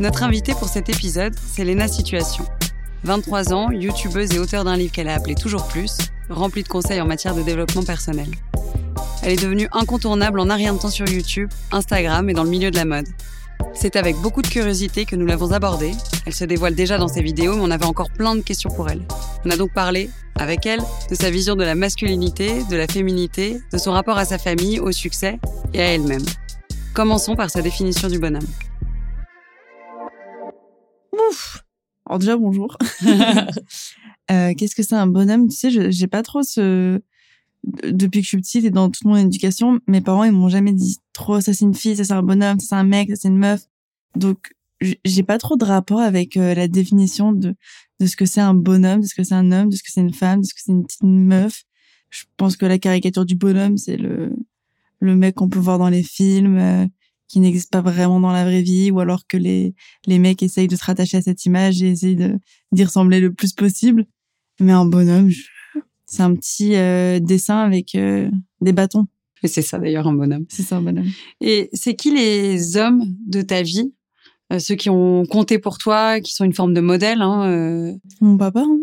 Notre invitée pour cet épisode, c'est Léna Situation. 23 ans, youtubeuse et auteure d'un livre qu'elle a appelé Toujours Plus, rempli de conseils en matière de développement personnel. Elle est devenue incontournable en un rien de temps sur YouTube, Instagram et dans le milieu de la mode. C'est avec beaucoup de curiosité que nous l'avons abordée. Elle se dévoile déjà dans ses vidéos, mais on avait encore plein de questions pour elle. On a donc parlé, avec elle, de sa vision de la masculinité, de la féminité, de son rapport à sa famille, au succès et à elle-même. Commençons par sa définition du bonhomme. Ouf Alors déjà, bonjour. Euh, Qu'est-ce que c'est un bonhomme? Tu sais, je- j'ai pas trop ce... Depuis que je suis petite et dans toute mon éducation, mes parents, ils m'ont jamais dit trop ça c'est une fille, ça c'est un bonhomme, ça c'est un mec, ça c'est une meuf. Donc, j'ai pas trop de rapport avec euh, la définition de, de ce que c'est un bonhomme, de ce que c'est un homme, de ce que c'est une femme, de ce que c'est une petite meuf. Je pense que la caricature du bonhomme, c'est le, le mec qu'on peut voir dans les films, euh, qui n'existe pas vraiment dans la vraie vie, ou alors que les, les mecs essayent de se rattacher à cette image et essayent de d'y ressembler le plus possible. Mais un bonhomme, je- c'est un petit euh, dessin avec euh, des bâtons. Et c'est ça d'ailleurs un bonhomme. C'est ça un bonhomme. Et c'est qui les hommes de ta vie Euh, Ceux qui ont compté pour toi, qui sont une forme de modèle hein, euh, Mon papa, hein.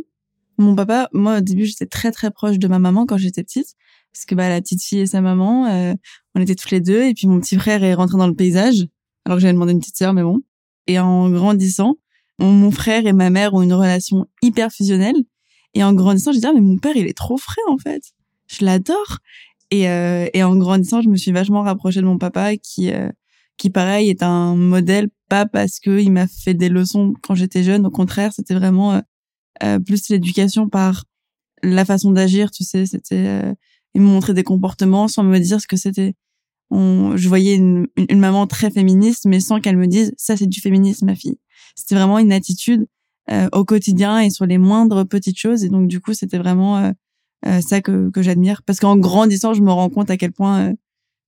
mon papa, moi au début j'étais très très proche de ma maman quand j'étais petite, parce que bah la petite fille et sa maman, euh, on était toutes les deux, et puis mon petit frère est rentré dans le paysage, alors que j'avais demandé une petite sœur, mais bon. Et en grandissant, mon, frère et ma mère ont une relation hyper fusionnelle, et en grandissant j'ai dit ah, mais mon père il est trop frais en fait, je l'adore. Et, euh, et en grandissant je me suis vachement rapprochée de mon papa qui euh, qui pareil est un modèle pas parce que il m'a fait des leçons quand j'étais jeune, au contraire c'était vraiment euh, euh, plus l'éducation par la façon d'agir, tu sais, c'était euh, il me montrait des comportements sans me dire ce que c'était. On, je voyais une, une, une maman très féministe, mais sans qu'elle me dise ça c'est du féminisme, ma fille. C'était vraiment une attitude euh, au quotidien et sur les moindres petites choses, et donc du coup c'était vraiment euh, euh, ça que, que j'admire, parce qu'en grandissant je me rends compte à quel point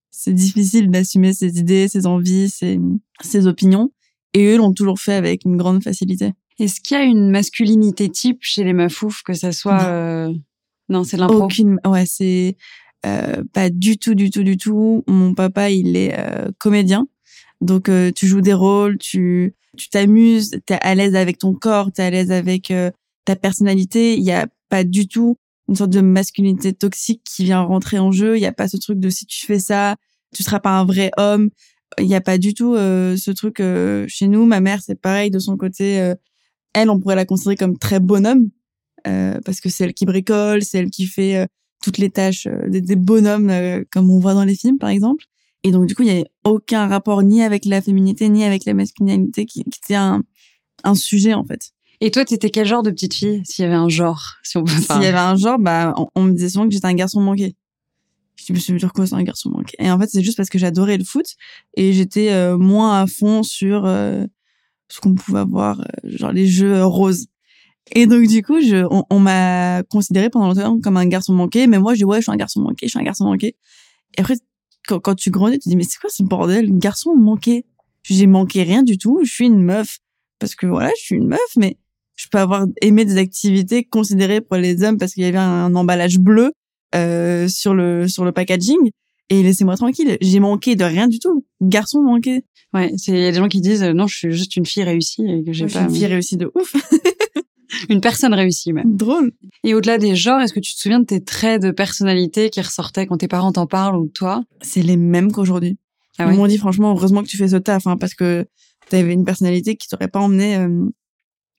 c'est difficile d'assumer ses idées, ses envies, ses, ses opinions, et eux l'ont toujours fait avec une grande facilité. Est-ce qu'il y a une masculinité type chez les meufs que ça soit Non. c'est l'impro? Aucune. Ouais, c'est euh, pas du tout, du tout, du tout. Mon papa, il est euh, comédien, donc euh, tu joues des rôles, tu tu t'amuses, t'es à l'aise avec ton corps, t'es à l'aise avec euh, ta personnalité. Il y a pas du tout une sorte de masculinité toxique qui vient rentrer en jeu. Il y a pas ce truc de si tu fais ça, tu seras pas un vrai homme. Il y a pas du tout euh, ce truc chez nous. Ma mère, c'est pareil de son côté. elle, on pourrait la considérer comme très bonhomme parce que c'est elle qui bricole, c'est elle qui fait toutes les tâches euh, des, des bonhommes euh, comme on voit dans les films par exemple. Et donc du coup, il y a aucun rapport ni avec la féminité ni avec la masculinité qui, qui était un, un sujet en fait. Et toi, t'étais quel genre de petite fille S'il y avait un genre, si on peut. S'il y avait un genre, bah on, on me disait souvent que j'étais un garçon manqué. Je me suis dit, quoi, c'est un garçon manqué? Et en fait, c'est juste parce que j'adorais le foot et j'étais euh, moins à fond sur euh, ce qu'on pouvait avoir, euh, genre les jeux roses. Et donc du coup, je, on, on m'a considéré pendant longtemps comme un garçon manqué, mais moi je dis ouais, je suis un garçon manqué, je suis un garçon manqué. Et après, quand, quand tu grandis, tu te dis mais c'est quoi ce bordel, garçon manqué J'ai manqué rien du tout, je suis une meuf parce que voilà, je suis une meuf, mais je peux avoir aimé des activités considérées pour les hommes parce qu'il y avait un, emballage bleu euh, sur le sur le packaging. Et laissez-moi tranquille, j'ai manqué de rien du tout. Garçon manqué. Ouais, c'est il y a des gens qui disent non, je suis juste une fille réussie et que j'ai Je suis pas. une fille réussie de ouf. Une personne réussie, même. Drôle. Et au-delà des genres, est-ce que tu te souviens de tes traits de personnalité qui ressortaient quand tes parents t'en parlent ou de toi? C'est les mêmes qu'aujourd'hui. Ah Ils ouais? m'ont dit franchement, heureusement que tu fais ce taf, hein, parce que t'avais une personnalité qui t'aurait pas emmené euh,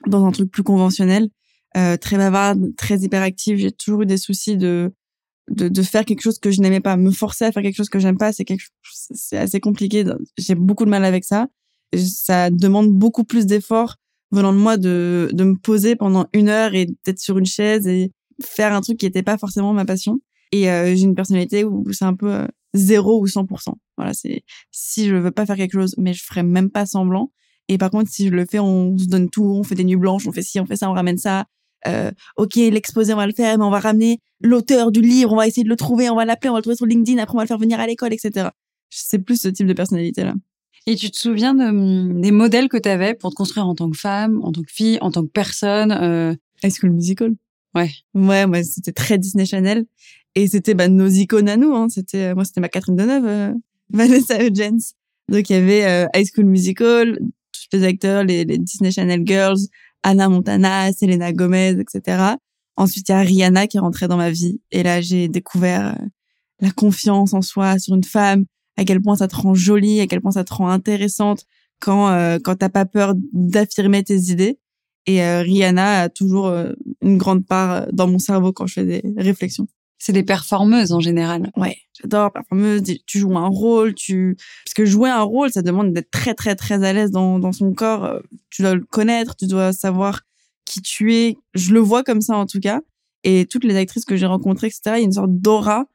dans un truc plus conventionnel. Euh, très bavarde, très hyperactive. J'ai toujours eu des soucis de, de de faire quelque chose que je n'aimais pas. Me forcer à faire quelque chose que j'aime pas, c'est quelque c'est assez compliqué. J'ai beaucoup de mal avec ça. Ça demande beaucoup plus d'efforts venant de moi de de me poser pendant une heure et d'être sur une chaise et faire un truc qui était pas forcément ma passion. Et euh, j'ai une personnalité où c'est un peu euh, zéro ou 100%. Voilà, c'est si je veux pas faire quelque chose, mais je ferai même pas semblant. Et par contre, si je le fais, on se donne tout, on fait des nuits blanches, on fait ci, on fait ça, on ramène ça. Euh, ok, l'exposé, on va le faire, mais on va ramener l'auteur du livre, on va essayer de le trouver, on va l'appeler, on va le trouver sur LinkedIn, après on va le faire venir à l'école, etc. C'est plus ce type de personnalité-là. Et tu te souviens de, hum, des modèles que tu avais pour te construire en tant que femme, en tant que fille, en tant que personne euh... High School Musical. Ouais. Ouais, moi, c'était très Disney Channel. Et c'était bah, nos icônes à nous. Hein. C'était, moi, c'était ma Catherine Deneuve, euh, Vanessa Hudgens. Donc, il y avait euh, High School Musical, tous les acteurs, les, les Disney Channel Girls, Anna Montana, Selena Gomez, etc. Ensuite, il y a Rihanna qui est rentrée dans ma vie. Et là, j'ai découvert euh, la confiance en soi sur une femme, à quel point ça te rend jolie, à quel point ça te rend intéressante quand, euh, quand t'as pas peur d'affirmer tes idées. Et euh, Rihanna a toujours euh, une grande part euh, dans mon cerveau quand je fais des réflexions. C'est des performeuses en général. Ouais, j'adore performeuse. Tu joues un rôle, tu parce que jouer un rôle, ça demande d'être très très très à l'aise dans dans son corps. Euh, Tu dois le connaître, tu dois savoir qui tu es. Je le vois comme ça en tout cas. Et toutes les actrices que j'ai rencontrées, etc. Il y a une sorte d'aura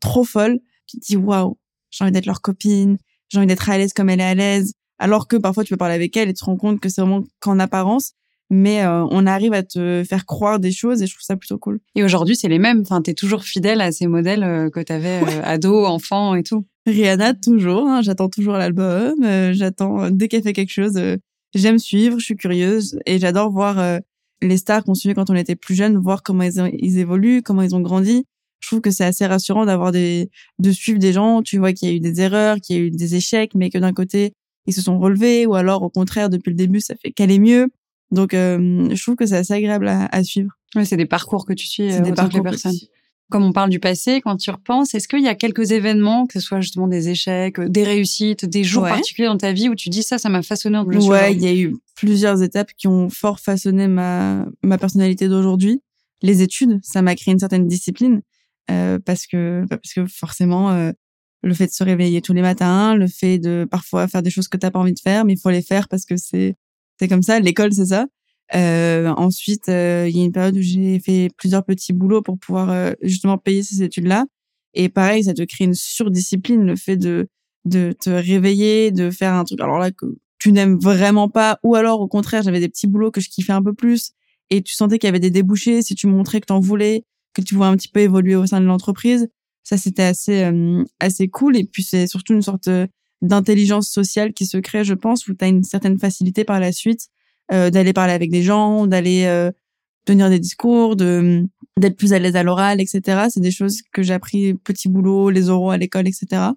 trop folle qui te dit waouh, j'ai envie d'être leur copine, j'ai envie d'être à l'aise comme elle est à l'aise. Alors que parfois tu peux parler avec elle et tu te rends compte que c'est vraiment qu'en apparence. Mais euh, on arrive à te faire croire des choses et je trouve ça plutôt cool. Et aujourd'hui, c'est les mêmes. Enfin, t'es toujours fidèle à ces modèles euh, que t'avais euh, ado, enfant et tout. Rihanna toujours, hein, j'attends toujours l'album, euh, j'attends euh, dès qu'elle fait quelque chose, euh, j'aime suivre, je suis curieuse et j'adore voir euh, les stars qu'on suivait quand on était plus jeune, voir comment ils, ont- ils évoluent, comment ils ont grandi. Je trouve que c'est assez rassurant d'avoir des de suivre des gens, tu vois qu'il y a eu des erreurs, qu'il y a eu des échecs, mais que d'un côté ils se sont relevés ou alors au contraire depuis le début ça fait qu'aller mieux. Donc euh, je trouve que c'est assez agréable à, à suivre. Ouais, c'est des parcours que tu suis C'est euh, des autant que les parcours personnes. petits. Comme on parle du passé, quand tu repenses, est-ce qu'il y a quelques événements, que ce soit justement des échecs, euh, des réussites, des jours Ouais. particuliers dans ta vie où tu dis ça, ça m'a façonné en Ouais, il y a eu plusieurs étapes qui ont fort façonné ma ma personnalité d'aujourd'hui. Les études, ça m'a créé une certaine discipline euh, parce que parce que forcément euh, le fait de se réveiller tous les matins, le fait de parfois faire des choses que t'as pas envie de faire, mais il faut les faire parce que c'est c'est comme ça. L'école, c'est ça. Euh, ensuite, euh, il y a une période où j'ai fait plusieurs petits boulots pour pouvoir euh, justement payer ces études-là. Et pareil, ça te crée une surdiscipline, le fait de de te réveiller, de faire un truc. Alors là que tu n'aimes vraiment pas, ou alors au contraire, j'avais des petits boulots que je kiffais un peu plus, et tu sentais qu'il y avait des débouchés si tu montrais que t'en voulais, que tu voulais un petit peu évoluer au sein de l'entreprise. Ça, c'était assez euh, assez cool. Et puis c'est surtout une sorte euh, d'intelligence sociale qui se crée, je pense, où tu as une certaine facilité par la suite euh, d'aller parler avec des gens, d'aller euh, tenir des discours, de d'être plus à l'aise à l'oral, etc. C'est des choses que j'ai appris petit boulot, les oraux à l'école, etc.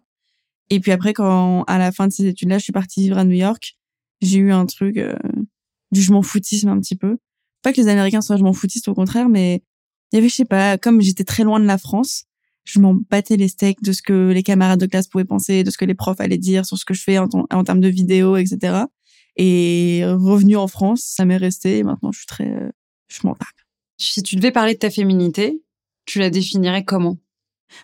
Et puis après, quand à la fin de ces études-là, je suis partie vivre à New York, j'ai eu un truc euh, du je m'en foutisme un petit peu. Pas que les Américains soient je m'en foutiste, au contraire, mais il y avait, je sais pas, comme j'étais très loin de la France, je m'en battais les steaks de ce que les camarades de classe pouvaient penser, de ce que les profs allaient dire sur ce que je fais en, termes de vidéos, etc. Et revenu en France, ça m'est resté. Et maintenant, je suis très, euh, je m'en tape. Si tu devais parler de ta féminité, tu la définirais comment?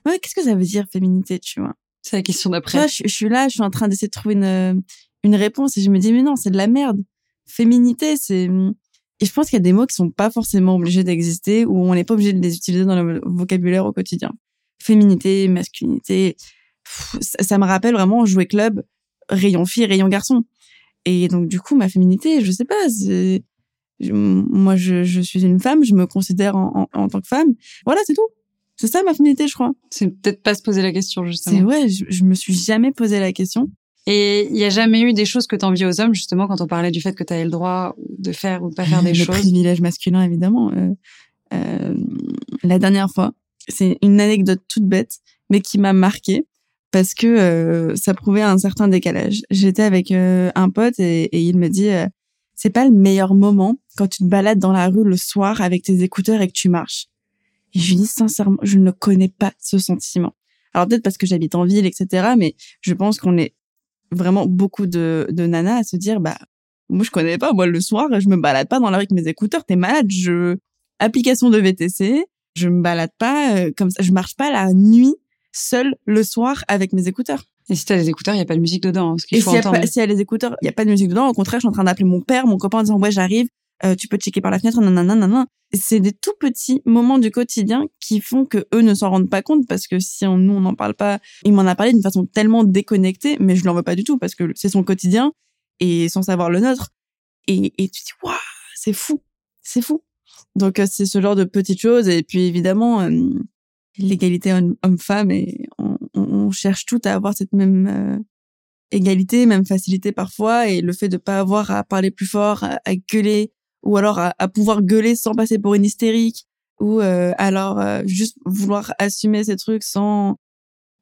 Ouais, qu'est-ce que ça veut dire féminité, tu vois? C'est la question d'après. je, je suis là, je suis en train d'essayer de trouver une, une réponse et je me dis, mais non, c'est de la merde. Féminité, c'est... Et je pense qu'il y a des mots qui sont pas forcément obligés d'exister ou on n'est pas obligé de les utiliser dans le vocabulaire au quotidien. Féminité, masculinité, pff, ça, ça me rappelle vraiment jouer club, rayon fille, rayon garçon. Et donc, du coup, ma féminité, je sais pas, c'est... Moi, je, je suis une femme, je me considère en, en, en tant que femme. Voilà, c'est tout. C'est ça ma féminité, je crois. C'est peut-être pas se poser la question, C'est justement. ouais, je, je me suis jamais posé la question. Et il y a jamais eu des choses que t'envies aux hommes, justement, quand on parlait du fait que t'avais le droit de faire ou de pas faire des le choses. privilège masculin, évidemment. Euh, euh, la dernière fois, c'est une anecdote toute bête, mais qui m'a marquée parce que euh, ça prouvait un certain décalage. J'étais avec euh, un pote et, et il me dit, c'est pas le meilleur moment quand tu te balades dans la rue le soir avec tes écouteurs et que tu marches. Et je lui dis sincèrement, je ne connais pas ce sentiment. Alors peut-être parce que j'habite en ville, etc. Mais je pense qu'on est vraiment beaucoup de, de nanas à se dire, bah, moi, je connais pas. Moi, le soir, je me balade pas dans la rue avec mes écouteurs. T'es malade. Je, application de VTC. Je me balade pas euh, comme ça. Je marche pas la nuit seule le soir avec mes écouteurs. Et si t'as les écouteurs, il y a pas de musique dedans. Hein, ce Et faut s'il y, a pas- s'il y a les écouteurs, il y a pas de musique dedans. Au contraire, je suis en train d'appeler mon père, mon copain en disant, ouais, j'arrive. Euh, tu peux checker par la fenêtre, nanana, nanana. C'est des tout petits moments du quotidien qui font que eux ne s'en rendent pas compte parce que si on, nous on n'en parle pas, il m'en a parlé d'une façon tellement déconnectée, mais je l'en veux pas du tout parce que c'est son quotidien et sans savoir le nôtre. Et, tu dis, waouh, c'est fou, c'est fou. Donc euh, c'est ce genre de petites choses et puis évidemment euh, l'égalité homme- homme-femme et on cherche tout à avoir cette même euh, égalité, même facilité parfois et le fait de pas avoir à parler plus fort, à, à gueuler ou alors à, à pouvoir gueuler sans passer pour une hystérique ou euh, alors euh, juste vouloir assumer ces trucs sans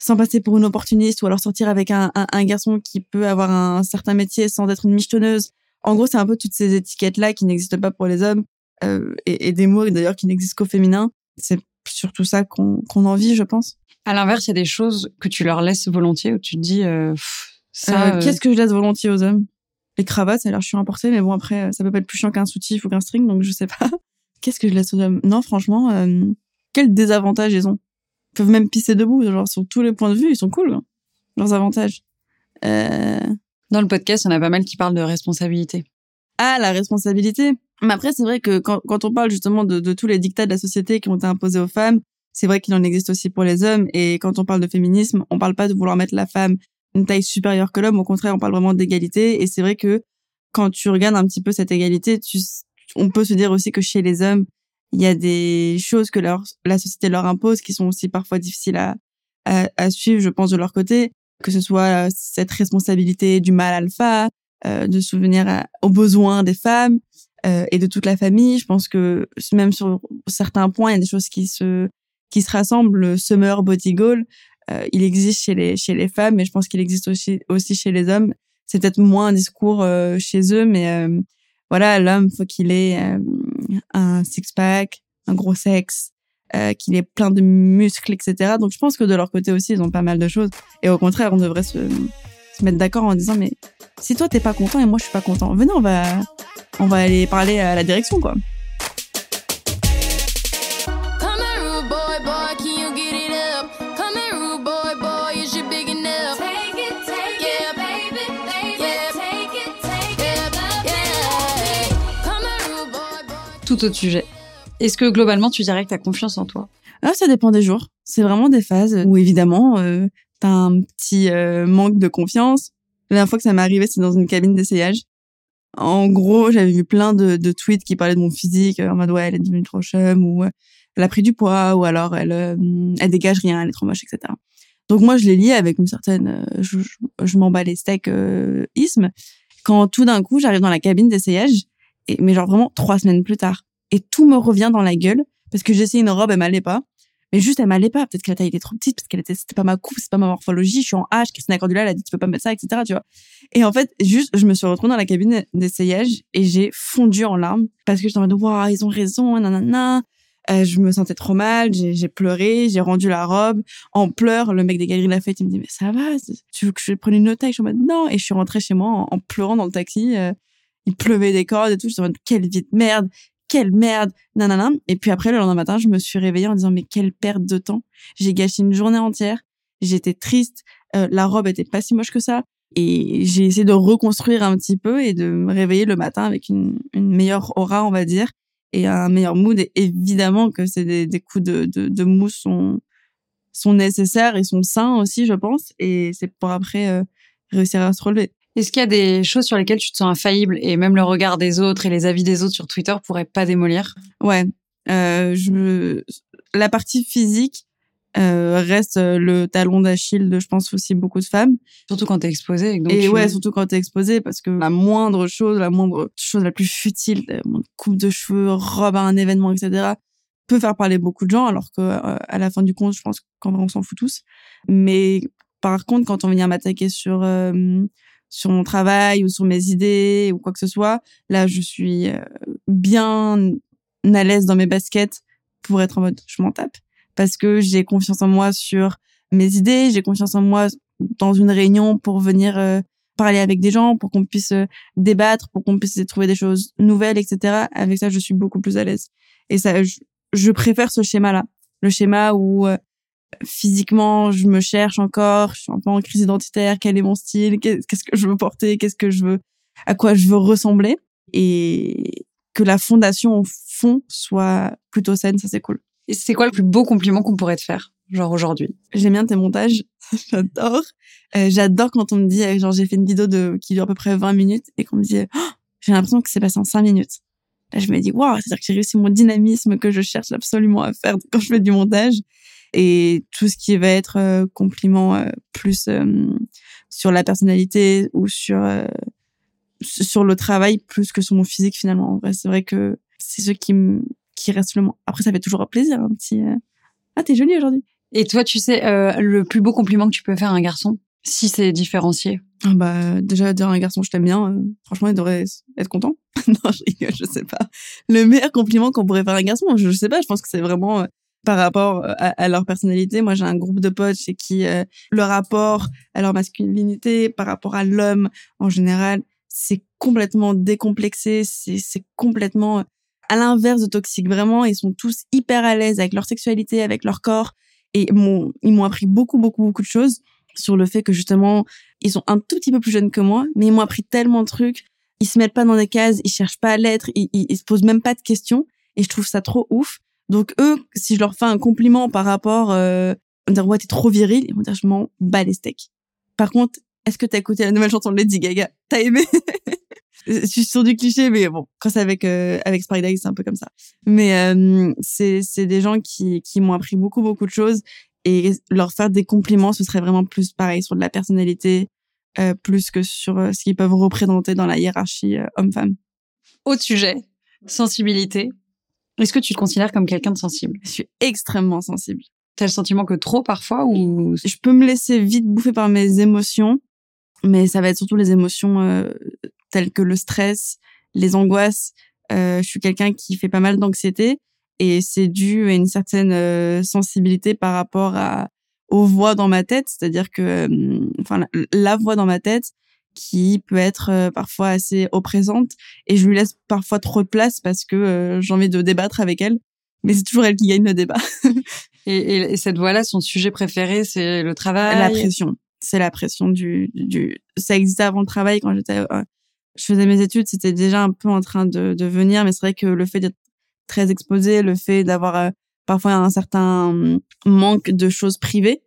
sans passer pour une opportuniste ou alors sortir avec un, un, un garçon qui peut avoir un, certain métier sans être une michetonneuse. En gros, c'est un peu toutes ces étiquettes-là qui n'existent pas pour les hommes euh, et, et des mots d'ailleurs qui n'existent qu'au féminin. C'est surtout ça qu'on qu'on envie, je pense. À l'inverse, il y a des choses que tu leur laisses volontiers où tu te dis, euh, pff, ça, Euh, euh, Qu'est-ce que je laisse volontiers aux hommes? Les cravates, ça a l'air chiant à porter, mais bon, après, ça peut pas être plus chiant qu'un soutif ou qu'un string, donc je sais pas. Qu'est-ce que je laisse aux hommes? Non, franchement, euh, quel désavantage ils ont? Ils peuvent même pisser debout, genre, sur tous les points de vue, ils sont cool, hein, leurs avantages. Euh... dans le podcast, il y en a pas mal qui parlent de responsabilité. Ah, la responsabilité. Mais après, c'est vrai que quand, quand on parle justement de, de tous les dictats de la société qui ont été imposés aux femmes, c'est vrai qu'il en existe aussi pour les hommes. Et quand on parle de féminisme, on parle pas de vouloir mettre la femme une taille supérieure que l'homme. Au contraire, on parle vraiment d'égalité. Et c'est vrai que quand tu regardes un petit peu cette égalité, tu, on peut se dire aussi que chez les hommes, il y a des choses que leur, la société leur impose qui sont aussi parfois difficiles à, à, suivre, je pense, de leur côté. Que ce soit euh, cette responsabilité du mal alpha, euh, de souvenir aux besoins des femmes euh, et de toute la famille. Je pense que même sur certains points, il y a des choses qui se qui se rassemblent. Le summer body goal, euh, il existe chez les chez les femmes, mais je pense qu'il existe aussi aussi chez les hommes. C'est peut-être moins un discours euh, chez eux, mais euh, voilà, l'homme faut qu'il ait un six pack, un gros sexe, qu'il ait plein de muscles, etc. Donc je pense que de leur côté aussi, ils ont pas mal de choses. Et au contraire, on devrait se se mettre d'accord en disant mais si toi t'es pas content et moi je suis pas content, venez on va on va aller parler à la direction quoi. Tout sujet. Est-ce que globalement, tu dirais que tu as confiance en toi? Ah, ça dépend des jours. C'est vraiment des phases où évidemment euh, t'as un petit euh, manque de confiance. La dernière fois que ça m'est arrivé, c'est dans une cabine d'essayage. En gros, j'avais vu plein de, tweets qui parlaient de mon physique, euh, en mode ouais, elle est devenue trop chum ou euh, elle a pris du poids ou alors elle euh, dégage rien, elle est trop moche, etc. Donc moi, je l'ai lié avec une certaine, je, je, je m'en bats les steaks isme. Quand tout d'un coup, j'arrive dans la cabine d'essayage, mais genre vraiment trois semaines plus tard, et tout me revient dans la gueule parce que essayé une robe, elle m'allait pas. Mais juste, elle m'allait pas. Peut-être que la taille était trop petite, parce qu'elle était, c'était pas ma coupe, c'est pas ma morphologie. Je suis en H, Christina Cordula, elle a dit, tu peux pas mettre ça, etc., tu vois. Et en fait, juste, je me suis retrouvée dans la cabine d'essayage et j'ai fondu en larmes parce que j'étais en mode, waouh, ils ont raison, nanana. Euh, je me sentais trop mal, j'ai, pleuré, j'ai rendu la robe. En pleurs, le mec des galeries Lafayette, il me dit, mais ça va, tu veux que je prenne une autre taille? Je suis en mode, non. Et je suis rentrée chez moi en, pleurant dans le taxi. euh, il pleuvait des cordes et tout. J'étais en mode, quelle vie de merde, quelle merde, nanana. Et puis après, le lendemain matin, je me suis réveillée en disant, mais quelle perte de temps. J'ai gâché une journée entière. J'étais triste. euh, la robe était pas si moche que ça. Et j'ai essayé de reconstruire un petit peu et de me réveiller le matin avec une, une meilleure aura, on va dire, et un meilleur mood. Et évidemment que c'est des, des coups de, de, de mousse sont, sont nécessaires et sont sains aussi, je pense. Et c'est pour après euh, réussir à se relever. Est-ce qu'il y a des choses sur lesquelles tu te sens infaillible et même le regard des autres et les avis des autres sur Twitter pourraient pas démolir? Ouais, euh, je la partie physique euh, reste euh, le talon d'Achille de, je pense aussi beaucoup de femmes. Surtout quand t'es exposé. Et, donc et tu- ouais, surtout quand t'es exposé, parce que la moindre chose, la moindre chose la plus futile, moindre coupe de cheveux, robe à un événement, etc., peut faire parler beaucoup de gens, alors que euh, à la fin du compte, je pense qu'en vrai, on s'en fout tous. Mais par contre, quand on vient m'attaquer sur euh, sur mon travail ou sur mes idées ou quoi que ce soit. Là, je suis euh, bien à l'aise dans mes baskets pour être en mode je m'en tape parce que j'ai confiance en moi sur mes idées, j'ai confiance en moi dans une réunion pour venir euh, parler avec des gens, pour qu'on puisse euh, débattre, pour qu'on puisse trouver des choses nouvelles, etc. Avec ça, je suis beaucoup plus à l'aise. Et ça, je, je préfère ce schéma-là, le schéma où euh, physiquement je me cherche encore, je suis un peu en crise identitaire, quel est mon style, qu'est-ce que je veux porter, qu'est-ce que je veux, à quoi je veux ressembler, et que la fondation au fond soit plutôt saine, ça c'est cool. Et c'est quoi le plus beau compliment qu'on pourrait te faire, genre aujourd'hui? J'aime bien tes montages, j'adore. Euh, j'adore quand on me dit, genre j'ai fait une vidéo de qui dure à peu près 20 minutes et qu'on me dit, oh, j'ai l'impression que c'est passé en 5 minutes. Là, je me dis, waouh, c'est-à-dire que j'ai réussi mon dynamisme que je cherche absolument à faire quand je fais du montage. Et tout ce qui va être euh, compliment euh, plus euh, sur la personnalité ou sur sur le travail plus que sur mon physique finalement. En vrai, c'est vrai que c'est ce qui me qui reste le moins. Après, ça fait toujours plaisir, un petit. Ah, t'es jolie aujourd'hui. Et toi, tu sais, le plus beau compliment que tu peux faire à un garçon, si c'est différencié? Ah bah déjà dire à un garçon je t'aime bien, franchement il devrait être content. non je rigole, je sais pas. Le meilleur compliment qu'on pourrait faire à un garçon, je, je sais pas, je pense que c'est vraiment par rapport à, à, leur personnalité. Moi j'ai un groupe de potes chez qui le rapport à leur masculinité par rapport à l'homme en général, c'est complètement décomplexé, c'est complètement à l'inverse de toxique. Vraiment, ils sont tous hyper à l'aise avec leur sexualité, avec leur corps et ils m'ont appris beaucoup beaucoup beaucoup de choses sur le fait que justement, ils sont un tout petit peu plus jeunes que moi, mais ils m'ont appris tellement de trucs. Ils se mettent pas dans des cases, ils cherchent pas à l'être, ils, ils, se posent même pas de questions. Et je trouve ça trop ouf. Donc eux, si je leur fais un compliment par rapport, euh, on dire ouais t'es trop viril, ils vont dire je m'en bats les steaks. Par contre, est-ce que t'as écouté la nouvelle chanson de Lady Gaga? T'as aimé? Je suis sur du cliché, mais bon, quand c'est avec euh, avec c'est un peu comme ça. Mais euh, c'est c'est des gens qui qui m'ont appris beaucoup beaucoup de choses et leur faire des compliments, ce serait vraiment plus pareil sur de la personnalité, euh, plus que sur euh, ce qu'ils peuvent représenter dans la hiérarchie euh, homme-femme. Autre sujet, sensibilité. Est-ce que tu te considères comme quelqu'un de sensible? Je suis extrêmement sensible. T'as le sentiment que trop parfois ou Je peux me laisser vite bouffer par mes émotions, mais ça va être surtout les émotions euh, telles que le stress, les angoisses. je suis quelqu'un qui fait pas mal d'anxiété et c'est dû à une certaine euh, sensibilité par rapport à aux voix dans ma tête, c'est-à-dire que euh, enfin la, voix dans ma tête qui peut être euh, parfois assez oppressante et je lui laisse parfois trop de place parce que j'ai envie de débattre avec elle, mais c'est toujours elle qui gagne le débat. et, et, cette voix-là, son sujet préféré, c'est le travail? La pression, c'est la pression du, du. Ça existait avant le travail quand j'étais je faisais mes études, c'était déjà un peu en train de, de venir, mais c'est vrai que le fait d'être très exposé, le fait d'avoir euh, parfois un certain manque de choses privées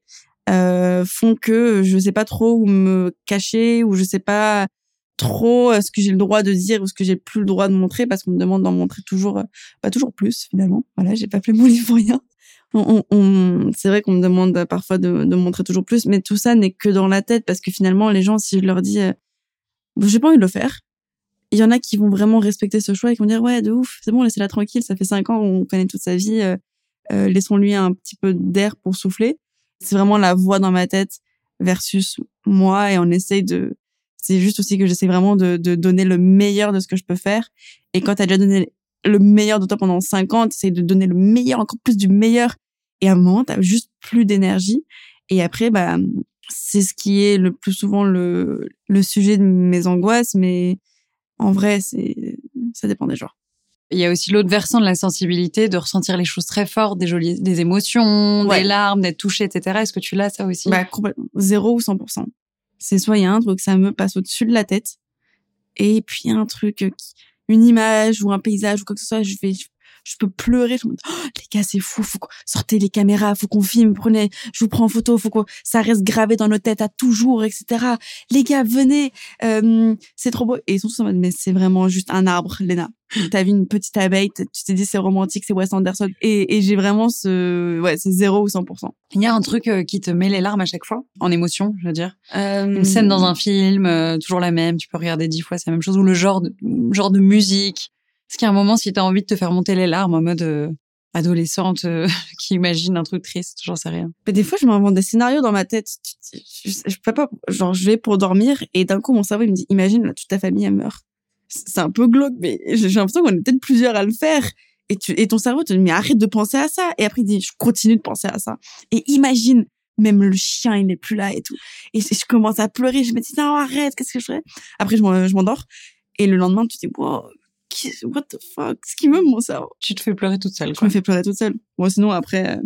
euh, font que je sais pas trop où me cacher ou je sais pas trop euh, ce que j'ai le droit de dire ou ce que j'ai plus le droit de montrer parce qu'on me demande d'en montrer toujours euh, pas toujours plus finalement. Voilà j'ai pas fait mon livre pour rien. On, on, c'est vrai qu'on me demande parfois de, de, montrer toujours plus mais tout ça n'est que dans la tête parce que finalement les gens si je leur dis euh, j'ai pas envie de le faire il y en a qui vont vraiment respecter ce choix et qui vont dire ouais de ouf c'est bon laissez-la tranquille ça fait cinq ans on connaît toute sa vie euh, euh, laissons-lui un petit peu d'air pour souffler c'est vraiment la voix dans ma tête versus moi et on essaye de c'est juste aussi que j'essaie vraiment de, donner le meilleur de ce que je peux faire. Et quand tu as déjà donné le meilleur de toi pendant cinq ans tu de donner le meilleur encore plus du meilleur. Et à un moment t'as juste plus d'énergie. Et après bah c'est ce qui est le plus souvent le sujet de mes angoisses mais en vrai, c'est ça dépend des jours. Il y a aussi l'autre versant de la sensibilité, de ressentir les choses très fortes, des jolies, des émotions, des larmes, d'être touché, etc. Est-ce que tu l'as ça aussi? Bah complètement, zéro ou 100%. C'est soit il y a un truc, ça me passe au-dessus de la tête, et puis un truc, une image ou un paysage ou quoi que ce soit, je vais, je peux pleurer. Je me dis, oh, les gars, c'est fou, faut sortez les caméras, faut qu'on filme, prenez, je vous prends en photo, faut que ça reste gravé dans nos têtes à toujours, etc. Les gars, venez, euh, c'est trop beau. Et ils sont tous en mode, mais c'est vraiment juste un arbre, Léna. T'as vu une petite abeille, tu t'es dit c'est romantique, c'est Wes Anderson. Et, et j'ai vraiment ce, ouais, c'est zéro ou 100%. Il y a un truc euh, qui te met les larmes à chaque fois, en émotion, je veux dire. Euh... Une scène dans un film, toujours la même, tu peux regarder dix fois, c'est la même chose, ou le genre de, genre de musique, est-ce a un moment, si tu as envie de te faire monter les larmes en mode, euh, adolescente euh, qui imagine un truc triste, j'en sais rien. Mais des fois, je m'invente des scénarios dans ma tête. Je peux pas, genre, je vais pour dormir et d'un coup, mon cerveau, il me dit, imagine, là, toute ta famille, elle meurt. C'est un peu glauque, mais j'ai l'impression qu'on est peut-être plusieurs à le faire. Et, tu, et ton cerveau te dit, mais arrête de penser à ça. Et après, il dit, je continue de penser à ça. Et imagine, même le chien, il n'est plus là et tout. Et je commence à pleurer. Je me dis, non, arrête, qu'est-ce que je ferais? Après, je m'endors. Et le lendemain, tu te dis, wow, what the fuck? Ce qui me mon cerveau. Tu te fais pleurer toute seule, Je quoi. me fais pleurer toute seule. Bon, sinon, après, euh,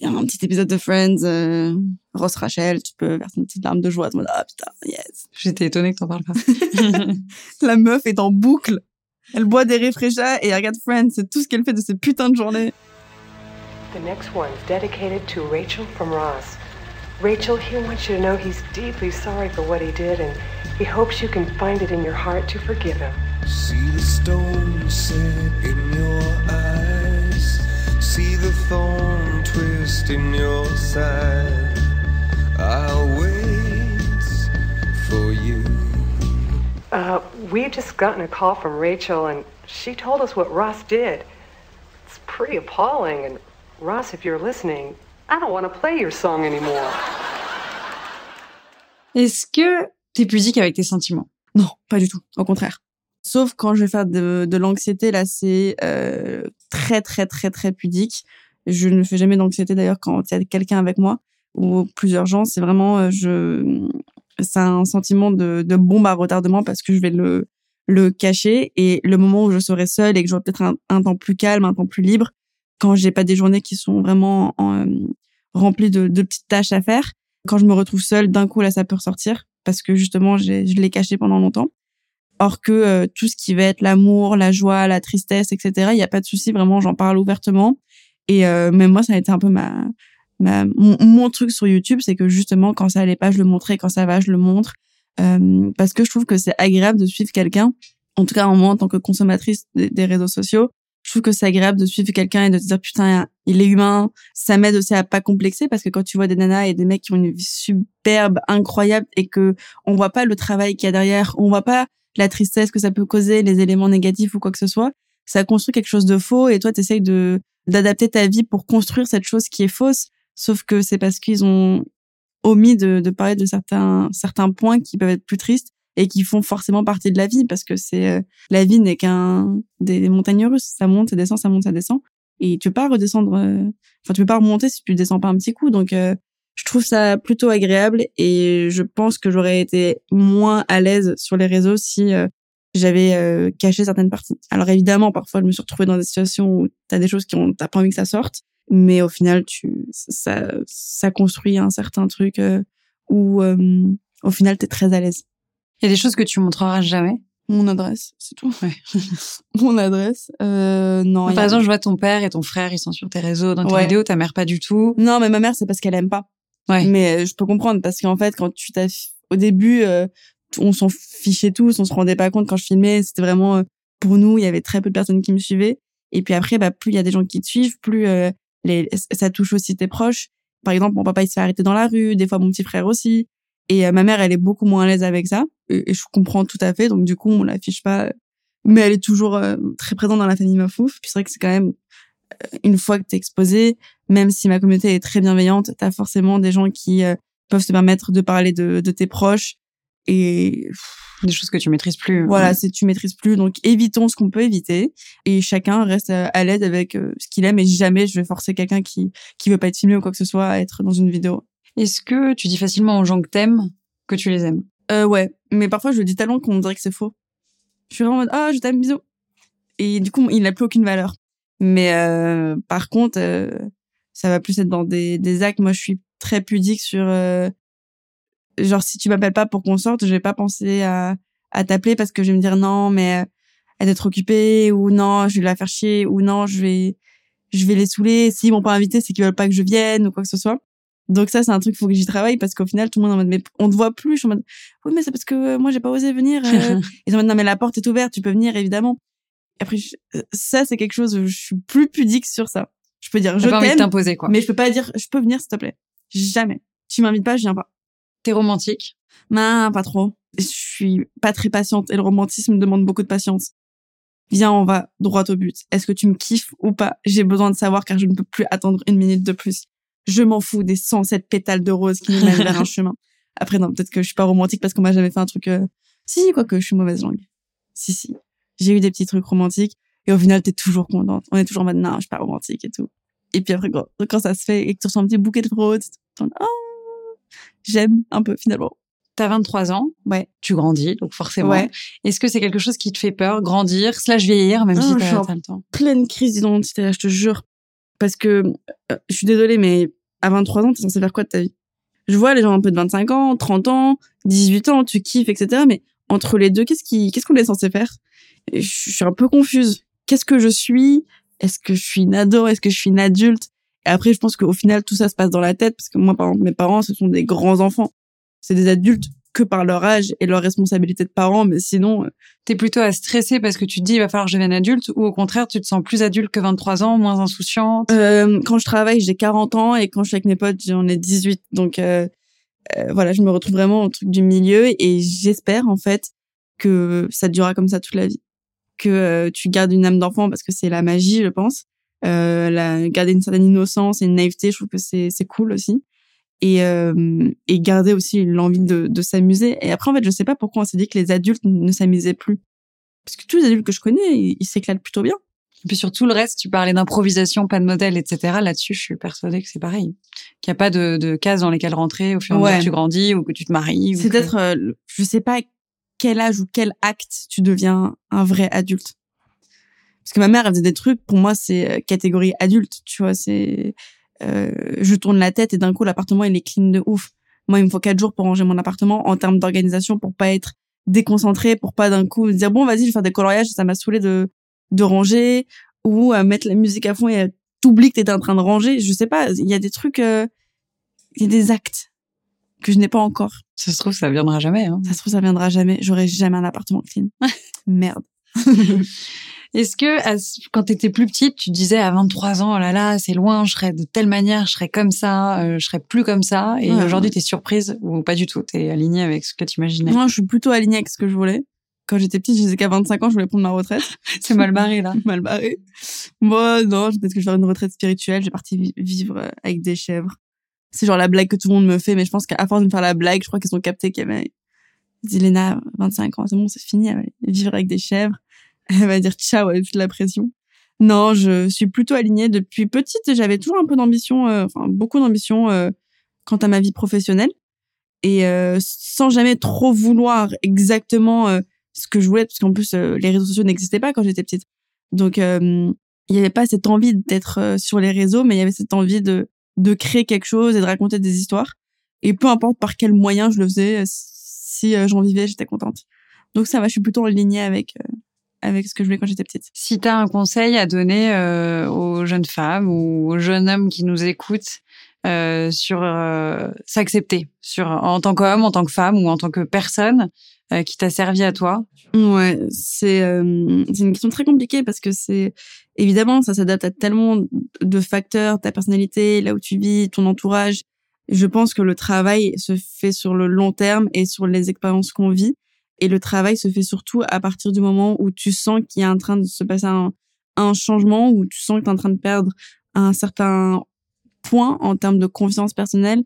il y a un petit épisode de Friends, euh, Ross Rachel, tu peux verser une petite larme de joie. Ah putain, yes. J'étais étonnée que t'en parles pas. La meuf est en boucle. Elle boit des réfréchats et elle regarde Friends. C'est tout ce qu'elle fait de ces putains de journées. The next one's dedicated to Rachel from Ross. Rachel, he wants you to know he's deeply sorry for what he did and he hopes you can find it in your heart to forgive him. See the stone set in your eyes. See the thorn twist in your side. I'll wait for you. Uh, we've just gotten a call from Rachel and she told us what Ross did. It's pretty appalling and Ross, if you're listening, I don't want to play your song anymore. Est-ce que t'es pudique avec tes sentiments Non, pas du tout. Au contraire. Sauf quand je vais faire de, de l'anxiété, là, c'est euh, très, très, très, très pudique. Je ne fais jamais d'anxiété d'ailleurs quand il y a quelqu'un avec moi ou plusieurs gens. C'est vraiment, euh, je, c'est un sentiment de, de bombe à retardement parce que je vais le, le cacher et le moment où je serai seule et que j'aurai peut-être un, temps plus calme, un temps plus libre, quand j'ai pas des journées qui sont vraiment en, euh, remplies de, de petites tâches à faire, quand je me retrouve seule, d'un coup là, ça peut ressortir parce que justement, je l'ai caché pendant longtemps. Or que euh, tout ce qui va être l'amour, la joie, la tristesse, etc., il y a pas de souci, vraiment, j'en parle ouvertement. Et euh, même moi, ça a été un peu ma, ma mon, truc sur YouTube, c'est que justement, quand ça allait pas, je le montrais, quand ça va, je le montre, Euh, parce que je trouve que c'est agréable de suivre quelqu'un. En tout cas, moi, en tant que consommatrice des, des réseaux sociaux, je trouve que c'est agréable de suivre quelqu'un et de te dire putain, il est humain. Ça m'aide aussi à pas complexer parce que quand tu vois des nanas et des mecs qui ont une vie superbe, incroyable et que on voit pas le travail qu'il y a derrière, on voit pas la tristesse que ça peut causer, les éléments négatifs ou quoi que ce soit, ça construit quelque chose de faux et toi t'essayes de d'adapter ta vie pour construire cette chose qui est fausse. Sauf que c'est parce qu'ils ont omis de, de parler de certains certains points qui peuvent être plus tristes et qui font forcément partie de la vie parce que c'est euh, la vie n'est qu'un des, montagnes russes ça monte ça descend ça monte ça descend et tu peux pas redescendre euh, enfin tu peux pas remonter si tu descends pas un petit coup donc euh, je trouve ça plutôt agréable et je pense que j'aurais été moins à l'aise sur les réseaux si euh, j'avais euh, caché certaines parties alors évidemment parfois je me suis retrouvée dans des situations où t'as des choses qui ont t'as pas envie que ça sorte mais au final tu ça ça construit un certain truc euh, où euh, au final t'es très à l'aise Il y a des choses que tu montreras jamais. mon adresse, c'est tout. Ouais. Mon adresse, euh, non. Par a- exemple, je vois ton père et ton frère, ils sont sur tes réseaux, dans tes Ouais. vidéos, ta mère pas du tout. Non, mais ma mère, c'est parce qu'elle aime pas. Ouais. Mais euh, je peux comprendre parce qu'en fait, quand tu t'as, au début, euh, on s'en fichait tous, on se rendait pas compte quand je filmais. C'était vraiment euh, pour nous, il y avait très peu de personnes qui me suivaient. Et puis après, bah plus il y a des gens qui te suivent, plus euh, les, ça touche aussi tes proches. Par exemple, mon papa il se fait arrêter dans la rue, des fois mon petit frère aussi. Et euh, ma mère, elle est beaucoup moins à l'aise avec ça. Et, je comprends tout à fait. Donc du coup, on l'affiche pas. Mais elle est toujours euh, très présente dans la famille Mafouf. Puis c'est vrai que c'est quand même une fois que t'es exposé, même si ma communauté est très bienveillante, t'as forcément des gens qui euh, peuvent se permettre de parler de, de tes proches. Et Des choses que tu maîtrises plus. voilà, Ouais. c'est tu maîtrises plus. Donc évitons ce qu'on peut éviter. Et chacun reste à, à l'aise avec euh, ce qu'il aime. Et jamais je vais forcer quelqu'un qui qui veut pas être filmé ou quoi que ce soit à être dans une vidéo. Est-ce que tu dis facilement aux gens que t'aimes que tu les aimes? Euh, ouais, mais parfois je le dis tellement qu'on dirait que c'est faux. Je suis vraiment en mode ah je t'aime bisous. Et du coup il n'a plus aucune valeur. Mais euh, par contre euh, ça va plus être dans des des actes. Moi je suis très pudique sur euh, genre si tu m'appelles pas pour qu'on sorte, je vais pas penser à à t'appeler parce que je vais me dire non mais euh, elle est trop occupée ou non je vais la faire chier ou non je vais je vais les saouler. S'ils m'ont pas invité c'est qu'ils veulent pas que je vienne ou quoi que ce soit. Donc ça c'est un truc faut que j'y travaille parce qu'au final tout le monde est en mode mais on te voit plus. Je suis en mode oui mais c'est parce que euh, moi j'ai pas osé venir. euh. Ils sont en mode non mais la porte est ouverte, tu peux venir évidemment. Après je- ça c'est quelque chose où je suis plus pudique sur ça. Je peux dire je t'aime, t'imposer, quoi. mais je peux pas dire je peux venir s'il te plaît. Jamais. Tu m'invites pas, je viens pas. T'es romantique? Non, pas trop. Je suis pas très patiente et le romantisme demande beaucoup de patience. Viens, on va droit au but. Est-ce que tu me kiffes ou pas? J'ai besoin de savoir car je ne peux plus attendre une minute de plus. Je m'en fous des 107 pétales de rose qui nous mènent vers un chemin. Après, non, peut-être que je suis pas romantique parce qu'on m'a jamais fait un truc... euh, Si, quoique, je suis mauvaise langue. Si, si. J'ai eu des petits trucs romantiques et au final, t'es toujours contente. On est toujours en mode, non, je suis pas romantique et tout. Et puis après, quand, quand ça se fait et que tu reçois un petit bouquet de roses, oh, j'aime un peu finalement. T'as 23 ans, Ouais. tu grandis, donc forcément. Ouais. Est-ce que c'est quelque chose qui te fait peur, grandir, slash vieillir, même si t'as t'as le temps? pleine crise d'identité, je te jure. Parce que, euh, je suis désolée, mais à 23 ans, t'es censé faire quoi de ta vie? Je vois les gens un peu de 25 ans, 30 ans, 18 ans, tu kiffes, etc. Mais entre les deux, qu'est-ce qui, qu'est-ce qu'on est censé faire? Je suis un peu confuse. Qu'est-ce que je suis? Est-ce que je suis une ado Est-ce que je suis une adulte? Et après, je pense qu'au final, tout ça se passe dans la tête, parce que moi, par exemple, mes parents, ce sont des grands enfants. C'est des adultes que par leur âge et leur responsabilité de parents, mais sinon, euh, T'es plutôt à stresser parce que tu te dis il va falloir que je devienne adulte ou au contraire tu te sens plus adulte que 23 ans, moins insouciante? Euh, quand je travaille, j'ai 40 ans et quand je suis avec mes potes, j'en ai 18. Donc euh, euh, voilà, je me retrouve vraiment au truc du milieu et j'espère en fait que ça durera comme ça toute la vie. Que euh, tu gardes une âme d'enfant parce que c'est la magie, je pense. Euh, la, garder une certaine innocence et une naïveté, je trouve que c'est c'est cool aussi. Et, euh, et garder aussi l'envie de, de s'amuser. Et après, en fait, je sais pas pourquoi on s'est dit que les adultes ne s'amusaient plus. Parce que tous les adultes que je connais, ils s'éclatent plutôt bien. Et puis sur tout le reste, tu parlais d'improvisation, pas de modèle, etc. Là-dessus, je suis persuadée que c'est pareil. Qu'il n'y a pas de, de cases dans lesquelles rentrer au fur et à mesure que tu grandis ou que tu te maries. C'est que- d'être, euh, je sais pas quel âge ou quel acte tu deviens un vrai adulte. Parce que ma mère, elle faisait des trucs, pour moi, c'est euh, catégorie adulte, tu vois, c'est, euh, je tourne la tête et d'un coup, l'appartement, il est clean de ouf. Moi, il me faut quatre jours pour ranger mon appartement en termes d'organisation pour pas être déconcentré, pour pas d'un coup me dire, bon, vas-y, je vais faire des coloriages, ça m'a saoulé de, de ranger, ou euh, mettre la musique à fond et t'oublies que t'étais en train de ranger. Je sais pas, il y a des trucs, il y a des actes que je n'ai pas encore. Ça se trouve, ça viendra jamais. Hein. Ça se trouve, ça viendra jamais. J'aurai jamais un appartement clean. Merde. Est-ce que quand tu étais plus petite, tu disais à 23 ans, oh là là, c'est loin, je serais de telle manière, je serais comme ça, euh, je serais plus comme ça, et Ouais, aujourd'hui, ouais. tu es surprise ou pas du tout, tu es alignée avec ce que tu imaginais. Moi, je suis plutôt alignée avec ce que je voulais. Quand j'étais petite, je disais qu'à 25 ans, je voulais prendre ma retraite. C'est mal barré là. Mal barré. Moi, non, peut-être que je vais faire une retraite spirituelle. J'ai parti vi- vivre euh, avec des chèvres. C'est genre la blague que tout le monde me fait, mais je pense qu'à force de me faire la blague, je crois qu'ils ont capté qu'il y avait... Ils disent, Léna, 25 ans, c'est bon, c'est fini, vivre avec des chèvres. Elle va dire ciao, fait de la pression. Non, je suis plutôt alignée depuis petite et j'avais toujours un peu d'ambition, euh, enfin beaucoup d'ambition euh, quant à ma vie professionnelle et euh, sans jamais trop vouloir exactement euh, ce que je voulais parce qu'en plus euh, les réseaux sociaux n'existaient pas quand j'étais petite. Donc il n'y avait pas cette envie d'être sur les réseaux, mais il y avait cette envie de de créer quelque chose et de raconter des histoires. Et peu importe par quel moyen je le faisais, euh, si euh, j'en vivais, j'étais contente. Donc ça va, je suis plutôt en avec euh, avec ce que je voulais quand j'étais petite. Si tu as un conseil à donner aux jeunes femmes ou aux jeunes hommes qui nous écoutent euh, sur s'accepter, sur en tant qu'homme, en tant que femme ou en tant que personne qui t'a servi à toi. Ouais, c'est euh, c'est une question très compliquée parce que c'est évidemment ça s'adapte à tellement de facteurs, ta personnalité, là où tu vis, ton entourage. Je pense que le travail se fait sur le long terme et sur les expériences qu'on vit. Et le travail se fait surtout à partir du moment où tu sens qu'il y a en train de se passer un, un changement, où tu sens que tu es en train de perdre un certain point en termes de confiance personnelle.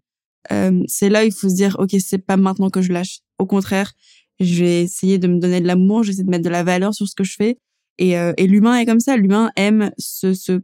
Euh, c'est là où il faut se dire, OK, c'est pas maintenant que je lâche. Au contraire, je vais essayer de me donner de l'amour, je vais essayer de mettre de la valeur sur ce que je fais. Et, euh, et l'humain est comme ça. L'humain aime se, se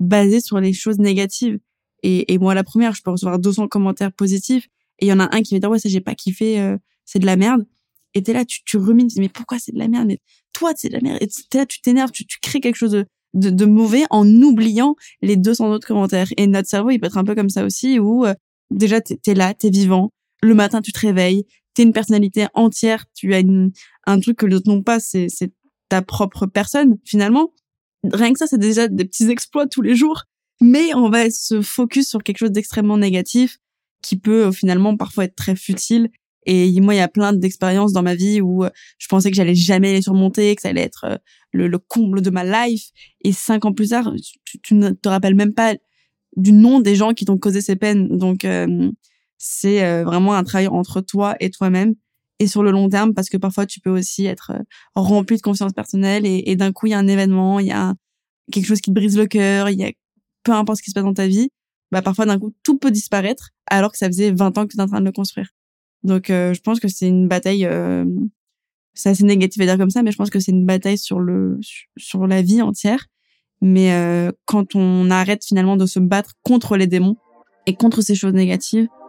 baser sur les choses négatives. Et, et moi, la première, je peux recevoir 200 commentaires positifs. Et il y en a un qui va dire, ouais, ça, j'ai pas kiffé, euh, c'est de la merde. Et t'es là, tu, tu rumines, tu dis, mais pourquoi c'est de la merde? Mais toi, c'est de la merde. Et t'es là, tu t'énerves, tu, tu crées quelque chose de, de, de mauvais en oubliant les 200 autres commentaires. Et notre cerveau, il peut être un peu comme ça aussi, où euh, déjà, t'es es là, t'es vivant. Le matin, tu te réveilles, t'es une personnalité entière, tu as une, un truc que les autres n'ont pas, c'est ta propre personne, finalement. Rien que ça, c'est déjà des petits exploits tous les jours. Mais on va se focus sur quelque chose d'extrêmement négatif qui peut euh, finalement parfois être très futile. Et moi, il y a plein d'expériences dans ma vie où euh, je pensais que j'allais jamais les surmonter, que ça allait être euh, le, le comble de ma life. Et cinq ans plus tard, tu, tu ne te rappelles même pas du nom des gens qui t'ont causé ces peines. Donc, euh, c'est euh, vraiment un travail entre toi et toi-même. et sur le long terme parce que parfois tu peux aussi être euh, rempli de confiance personnelle et, d'un coup il y a un événement, il y a quelque chose qui te brise le cœur, il y a peu importe ce qui se passe dans ta vie, bah parfois d'un coup tout peut disparaître alors que ça faisait 20 ans que tu es en train de le construire. Donc euh, je pense que c'est une bataille euh, c'est assez négatif à dire comme ça mais je pense que c'est une bataille sur le sur la vie entière mais quand on arrête finalement de se battre contre les démons et contre ces choses négatives,